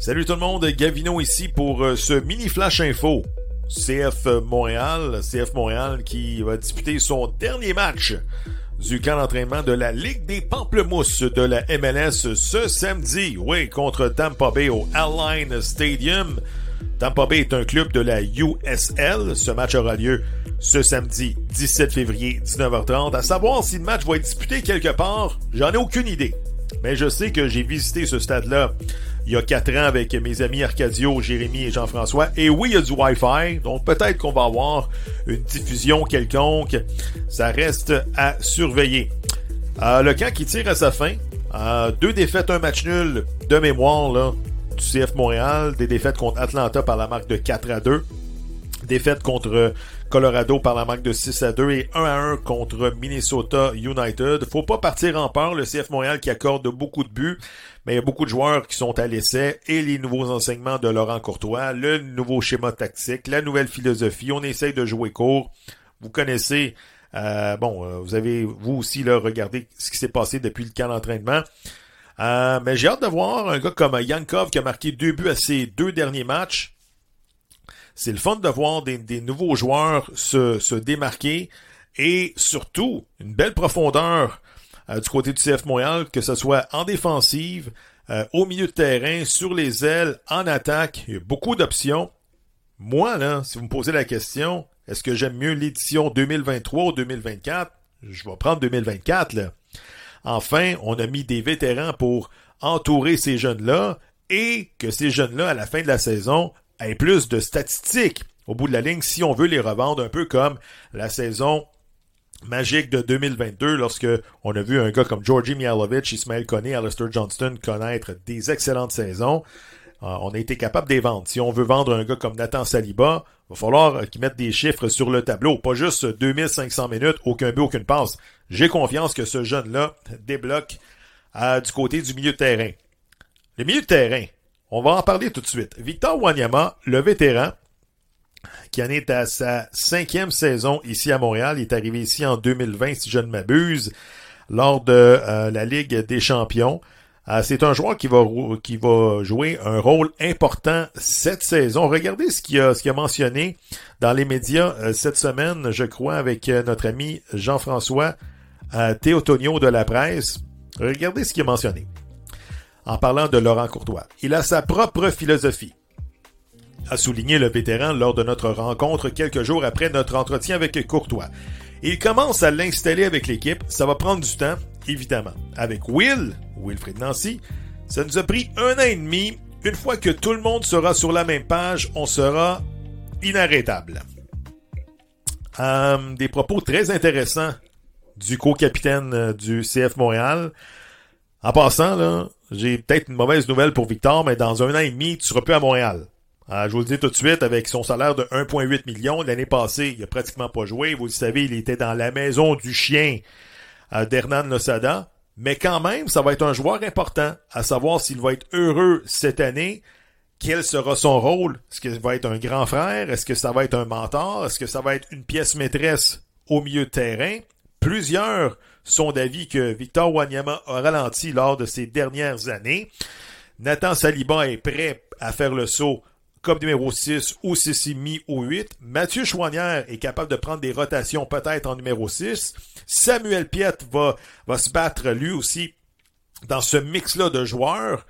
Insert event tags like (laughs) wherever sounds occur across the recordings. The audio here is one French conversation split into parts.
Salut tout le monde, Gavino ici pour euh, ce mini flash info. CF Montréal, CF Montréal qui va disputer son dernier match du camp d'entraînement de la Ligue des Pamplemousses de la MLS ce samedi, oui, contre Tampa Bay au Alline Stadium. Tampa Bay est un club de la USL. Ce match aura lieu ce samedi 17 février 19h30. À savoir si le match va être disputé quelque part, j'en ai aucune idée. Mais je sais que j'ai visité ce stade-là il y a quatre ans avec mes amis Arcadio, Jérémy et Jean-François. Et oui, il y a du Wi-Fi, donc peut-être qu'on va avoir une diffusion quelconque. Ça reste à surveiller. Euh, le camp qui tire à sa fin. Euh, deux défaites, un match nul de mémoire là, du CF Montréal. Des défaites contre Atlanta par la marque de 4 à 2 défaite contre Colorado par la marque de 6 à 2 et 1 à 1 contre Minnesota United. Faut pas partir en peur, le CF Montréal qui accorde beaucoup de buts, mais il y a beaucoup de joueurs qui sont à l'essai et les nouveaux enseignements de Laurent Courtois, le nouveau schéma tactique, la nouvelle philosophie, on essaye de jouer court. Vous connaissez euh, bon, euh, vous avez vous aussi là regardé ce qui s'est passé depuis le camp d'entraînement. Euh, mais j'ai hâte de voir un gars comme Yankov qui a marqué deux buts à ses deux derniers matchs. C'est le fun de voir des, nouveaux joueurs se, démarquer et surtout une belle profondeur euh, du côté du CF Montréal, que ce soit en défensive, euh, au milieu de terrain, sur les ailes, en attaque. Il y a beaucoup d'options. Moi, là, si vous me posez la question, est-ce que j'aime mieux l'édition 2023 ou 2024? Je vais prendre 2024, là. Enfin, on a mis des vétérans pour entourer ces jeunes-là et que ces jeunes-là, à la fin de la saison, aient plus de statistiques au bout de la ligne si on veut les revendre un peu comme la saison magique de 2022 lorsque on a vu un gars comme Georgi Mialovic, Ismail Koné, Alistair Johnston connaître des excellentes saisons. Euh, on a été capable de les vendre. Si on veut vendre un gars comme Nathan Saliba, il va falloir qu'il mette des chiffres sur le tableau. Pas juste 2500 minutes, aucun but, aucune passe. J'ai confiance que ce jeune-là débloque euh, du côté du milieu de terrain. Le milieu de terrain, on va en parler tout de suite. Victor Wanyama, le vétéran, qui en est à sa cinquième saison ici à Montréal, est arrivé ici en 2020, si je ne m'abuse, lors de euh, la Ligue des Champions. Euh, c'est un joueur qui va, jouer un rôle important cette saison. Regardez ce qu'il a mentionné dans les médias euh, cette semaine, je crois, avec notre ami Jean-François Théotonio de la presse. Regardez ce qu'il a mentionné en parlant de Laurent Courtois. Il a sa propre philosophie, a souligné le vétéran lors de notre rencontre quelques jours après notre entretien avec Courtois. Il commence à l'installer avec l'équipe, ça va prendre du temps, évidemment. Avec Will, Wilfred Nancy, ça nous a pris un an et demi. Une fois que tout le monde sera sur la même page, on sera inarrêtable. Euh, des propos très intéressants du co-capitaine euh, du CF Montréal. En passant, là, j'ai peut-être une mauvaise nouvelle pour Victor, mais dans un an et demi, tu seras plus à Montréal. Euh, je vous le dis tout de suite, avec son salaire de 1,8 million, l'année passée, il a pratiquement pas joué. Vous le savez, il était dans la maison du chien euh, d'Hernan Losada. Mais quand même, ça va être un joueur important, à savoir s'il va être heureux cette année. Quel sera son rôle? Est-ce qu'il va être un grand frère? Est-ce que ça va être un mentor? Est-ce que ça va être une pièce maîtresse au milieu de terrain? Plusieurs sont d'avis que Victor Wanyama a ralenti lors de ces dernières années. Nathan Saliba est prêt à faire le saut comme numéro 6 ou 6,5 ou 8. Mathieu Chouanière est capable de prendre des rotations peut-être en numéro 6. Samuel Piet va, va se battre lui aussi dans ce mix-là de joueurs.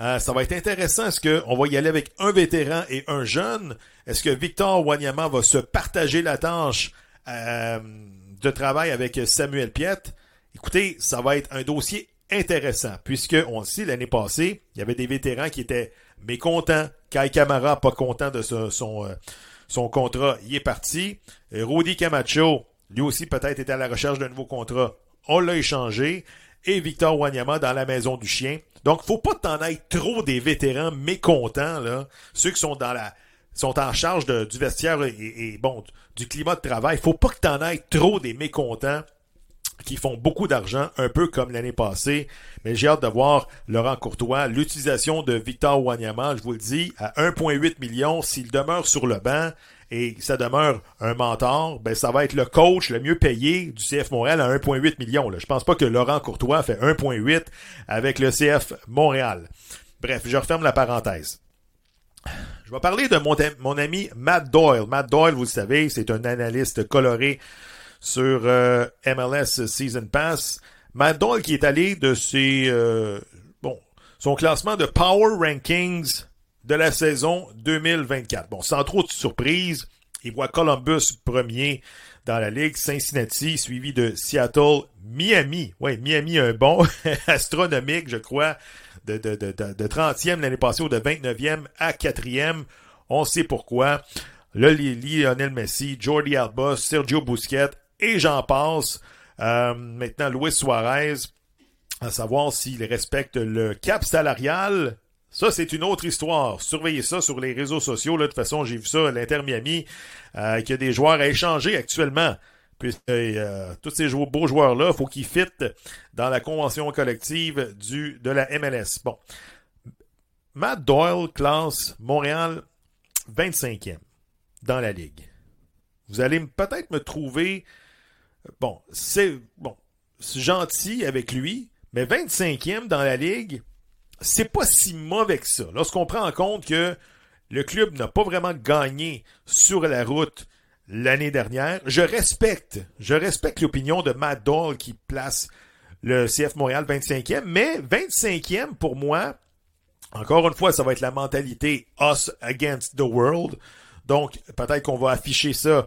Euh, ça va être intéressant. Est-ce qu'on va y aller avec un vétéran et un jeune? Est-ce que Victor Wanyama va se partager la tâche euh, de travail avec Samuel Piet? Écoutez, ça va être un dossier intéressant, puisque on le sait, l'année passée, il y avait des vétérans qui étaient mécontents. Kai Kamara, pas content de son, euh, son contrat, il est parti. Rudy Camacho, lui aussi peut-être était à la recherche d'un nouveau contrat. On l'a échangé. Et Victor Wanyama dans la maison du chien. Donc, faut pas t'en être trop des vétérans mécontents, là. Ceux qui sont dans la, sont en charge du vestiaire et, et, bon, du climat de travail. Faut pas que t'en aies trop des mécontents qui font beaucoup d'argent, un peu comme l'année passée. Mais j'ai hâte de voir Laurent Courtois, l'utilisation de Victor Wanyama, je vous le dis, à 1,8 million, s'il demeure sur le banc et ça demeure un mentor, ben ça va être le coach le mieux payé du CF Montréal à 1,8 million. Là. Je pense pas que Laurent Courtois fait 1,8 avec le CF Montréal. Bref, je referme la parenthèse. Je vais parler de mon, mon, ami Matt Doyle. Matt Doyle, vous le savez, c'est un analyste coloré sur euh, MLS Season Pass. Matt Doyle qui est allé de ses euh, bon son classement de Power Rankings de la saison 2024. Bon, sans trop de surprise, il voit Columbus premier dans la ligue, Cincinnati suivi de Seattle, Miami. Oui, Miami un bon (laughs) astronomique, je crois, de, de, de, de 30e l'année passée ou de 29e à 4e. On sait pourquoi. Là, Lionel Messi, Jordi Alba, Sergio Busquets et j'en passe. Euh, maintenant, Luis Suarez, à savoir s'il respecte le cap salarial. Ça, c'est une autre histoire. Surveillez ça sur les réseaux sociaux. Là. De toute façon, j'ai vu ça à l'Inter Miami, euh, qu'il y a des joueurs à échanger actuellement. Puisque euh, tous ces beaux joueurs-là, il faut qu'ils fitent dans la convention collective du, de la MLS. Bon. Matt Doyle classe Montréal 25e dans la ligue. Vous allez peut-être me trouver bon, c'est bon, gentil avec lui, mais 25e dans la ligue, c'est pas si mauvais que ça. Lorsqu'on prend en compte que le club n'a pas vraiment gagné sur la route l'année dernière, je respecte, je respecte l'opinion de Matt Doyle qui place le CF Montréal 25e, mais 25e pour moi, encore une fois, ça va être la mentalité us against the world. Donc, peut-être qu'on va afficher ça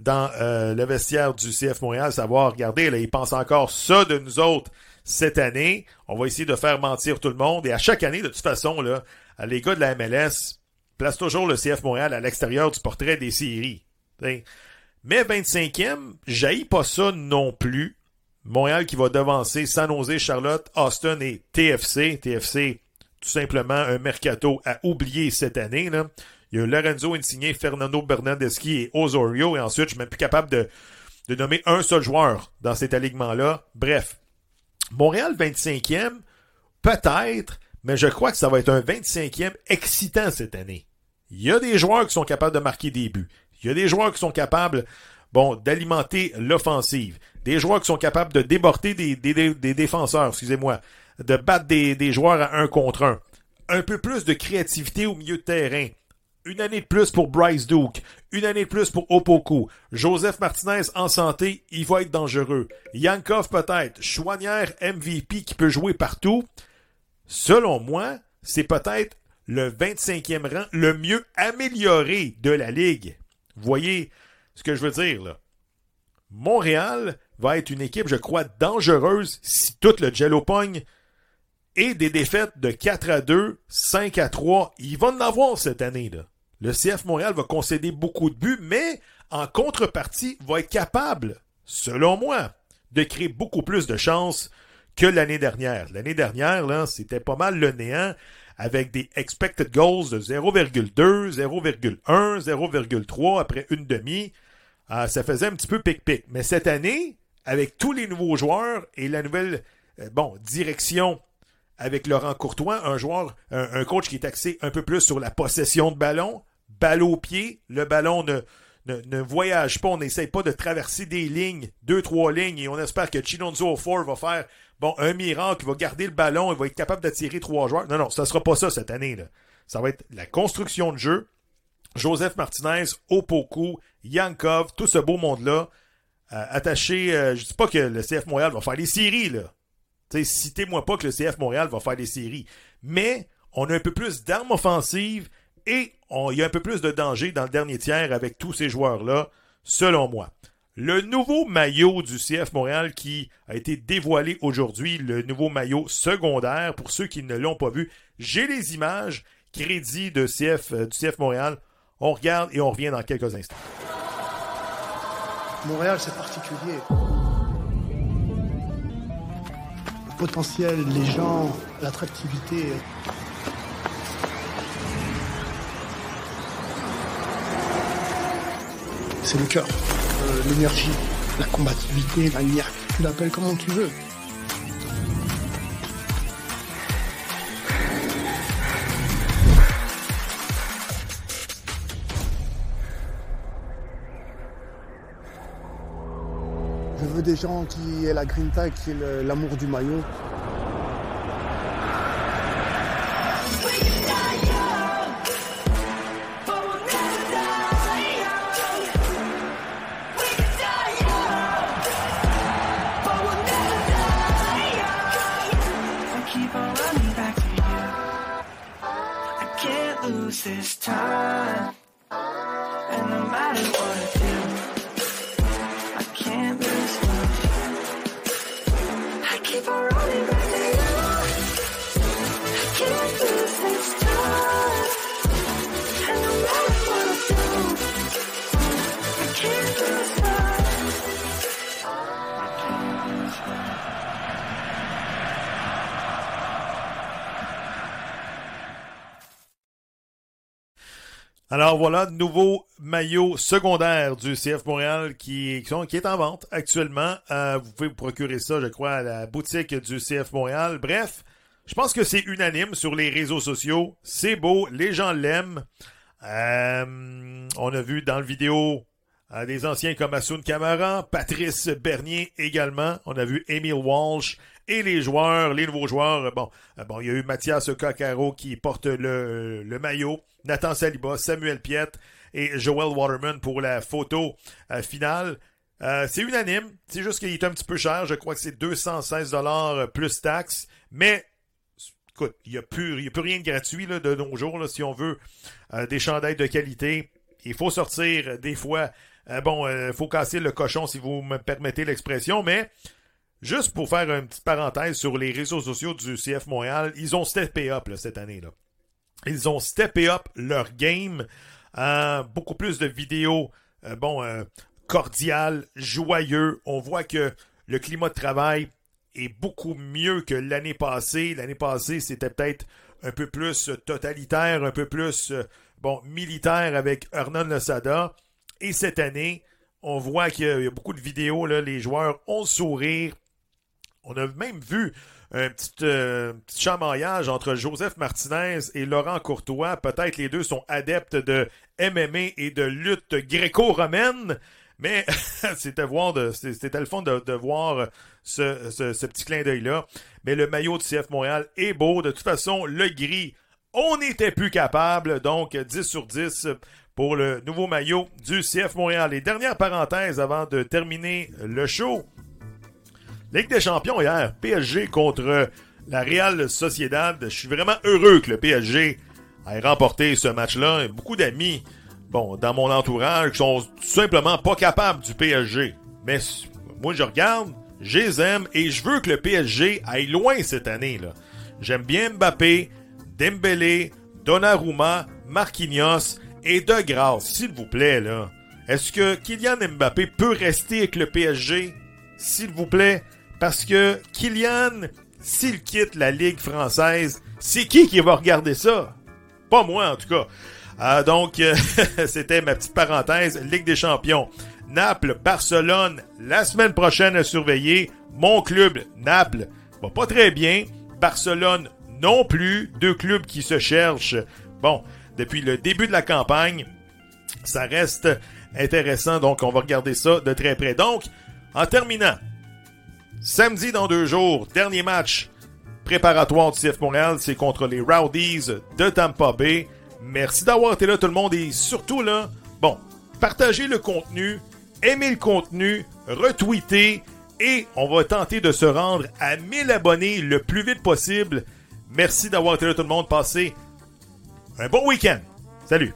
dans euh, le vestiaire du CF Montréal, savoir, regardez, là, ils pensent encore ça de nous autres cette année. On va essayer de faire mentir tout le monde. Et à chaque année, de toute façon, là, les gars de la MLS placent toujours le CF Montréal à l'extérieur du portrait des séries. Mais 25e, jaillit pas ça non plus. Montréal qui va devancer San Jose, Charlotte, Austin et TFC. TFC, tout simplement un mercato à oublier cette année. Là. Il y a Lorenzo Insigne, Fernando Bernardeschi et Osorio. Et ensuite, je suis même plus capable de, de nommer un seul joueur dans cet alignement-là. Bref. Montréal 25e, peut-être, mais je crois que ça va être un 25e excitant cette année. Il y a des joueurs qui sont capables de marquer des buts. Il y a des joueurs qui sont capables, bon, d'alimenter l'offensive. Des joueurs qui sont capables de déborder des, défenseurs, excusez-moi, de battre des, des joueurs à un contre un. Un peu plus de créativité au milieu de terrain. Une année de plus pour Bryce Duke. Une année de plus pour Opoku. Joseph Martinez en santé, il va être dangereux. Yankov peut-être. Chouanière MVP qui peut jouer partout. Selon moi, c'est peut-être le 25e rang le mieux amélioré de la Ligue. Vous voyez ce que je veux dire là? Montréal va être une équipe, je crois, dangereuse si tout le jello pogne et des défaites de 4 à 2, 5 à 3. Ils vont en avoir cette année là. Le CF Montréal va concéder beaucoup de buts, mais en contrepartie, va être capable, selon moi, de créer beaucoup plus de chances que l'année dernière. L'année dernière, là, c'était pas mal le néant avec des expected goals de 0,2, 0,1, 0,3 après une demi. Euh, ça faisait un petit peu pic-pic. Mais cette année, avec tous les nouveaux joueurs et la nouvelle euh, bon, direction avec Laurent Courtois, un joueur, un, coach qui est axé un peu plus sur la possession de ballon, balle au pied, le ballon ne, ne, voyage pas, on n'essaye pas de traverser des lignes, deux, trois lignes, et on espère que Chinonzo 4 va faire bon, un miracle, il va garder le ballon, il va être capable d'attirer trois joueurs. Non, non, ça sera pas ça cette année. Là. Ça va être la construction de jeu. Joseph Martinez, Opoku, Yankov, tout ce beau monde-là, euh, attaché, euh, je dis pas que le CF Montréal va faire les séries, là. citez-moi pas que le CF Montréal va faire les séries. Mais on a un peu plus d'armes offensives et il y a un peu plus de danger dans le dernier tiers avec tous ces joueurs-là, selon moi. Le nouveau maillot du CF Montréal qui a été dévoilé aujourd'hui, le nouveau maillot secondaire, pour ceux qui ne l'ont pas vu, j'ai les images, crédit de CF, euh, du CF Montréal. On regarde et on revient dans quelques instants. Montréal, c'est particulier. Le potentiel, les gens, l'attractivité. c'est le cœur, l'énergie, la combativité, la lumière. Tu l'appelles comment tu veux. Je veux des gens qui aient la grinta, qui aient l'amour du maillot. This time. Alors voilà, nouveau maillot secondaire du CF Montréal qui, est en vente actuellement. Euh, vous pouvez vous procurer ça, je crois, à la boutique du CF Montréal. Bref, je pense que c'est unanime sur les réseaux sociaux. C'est beau, les gens l'aiment. Euh, on a vu dans le vidéo euh, des anciens comme Asun Camara, Patrice Bernier également. On a vu Emile Walsh et les joueurs, les nouveaux joueurs. Bon, euh, bon, il y a eu Mathias Coccaro qui porte le, le maillot, Nathan Saliba, Samuel Piet et Joel Waterman pour la photo euh, finale. Euh, c'est unanime. C'est juste qu'il est un petit peu cher. Je crois que c'est 216 dollars plus taxes. Mais écoute, il n'y a, plus- a plus rien de gratuit là, de nos jours. Si on veut des chandails de qualité, il faut sortir des fois. Euh, bon, il faut casser le cochon si vous me permettez l'expression, mais juste pour faire une petite parenthèse sur les réseaux sociaux du CF Montréal, ils ont steppé up cette année. là. Ils ont steppé up leur game. Euh, beaucoup plus de vidéos, euh, bon, euh, cordiales, joyeux. On voit que le climat de travail est beaucoup mieux que l'année passée. L'année passée, c'était peut-être un peu plus euh, totalitaire, un peu plus euh, bon militaire avec Hernan Losada. Et cette année, on voit qu'il y a- beaucoup de vidéos, les joueurs ont le sourire. On a même vu un petit, euh, chamaillage entre Joseph Martinez et Laurent Courtois. Peut-être les deux sont adeptes de MMA et de lutte gréco-romaine. Mais (laughs) c'était de, le fun de, de voir ce, petit clin d'œil-là. Mais le maillot du CF Montréal est beau. De toute façon, le gris, on n'était plus capable. Donc, 10 sur 10 pour le nouveau maillot du CF Montréal. Et dernière parenthèse avant de terminer le show. Ligue des champions hier, PSG contre la Real Sociedad. Je suis vraiment heureux que le PSG ait remporté ce match-là. Beaucoup d'amis, bon, dans mon entourage, sont tout simplement pas capables du PSG. Mais moi, je regarde, je les aime et je veux que le PSG aille loin cette année. J'aime bien Mbappé, Dembélé, Donnarumma, Marquinhos et De grâce, s'il vous plaît, là. Est-ce que Kylian Mbappé peut rester avec le PSG? S'il vous plaît. Parce que Kylian, s'il quitte la Ligue française, c'est qui qui va regarder ça? Pas moi, en tout cas. Euh, donc, euh, (laughs) c'était ma petite parenthèse. Ligue des champions. Naples, Barcelone, la semaine prochaine à surveiller. Mon club, Naples, va pas très bien. Barcelone non plus. Deux clubs qui se cherchent. Bon, depuis le début de la campagne, ça reste intéressant. Donc, on va regarder ça de très près. Donc, en terminant, samedi dans deux jours, dernier match préparatoire du CF Montréal, c'est contre les Rowdies de Tampa Bay. Merci d'avoir été là tout le monde et surtout là, bon, partagez le contenu, aimez le contenu, retweetez et on va tenter de se rendre à 1000 abonnés le plus vite possible. Merci d'avoir été là tout le monde. Passez un bon week-end. Salut.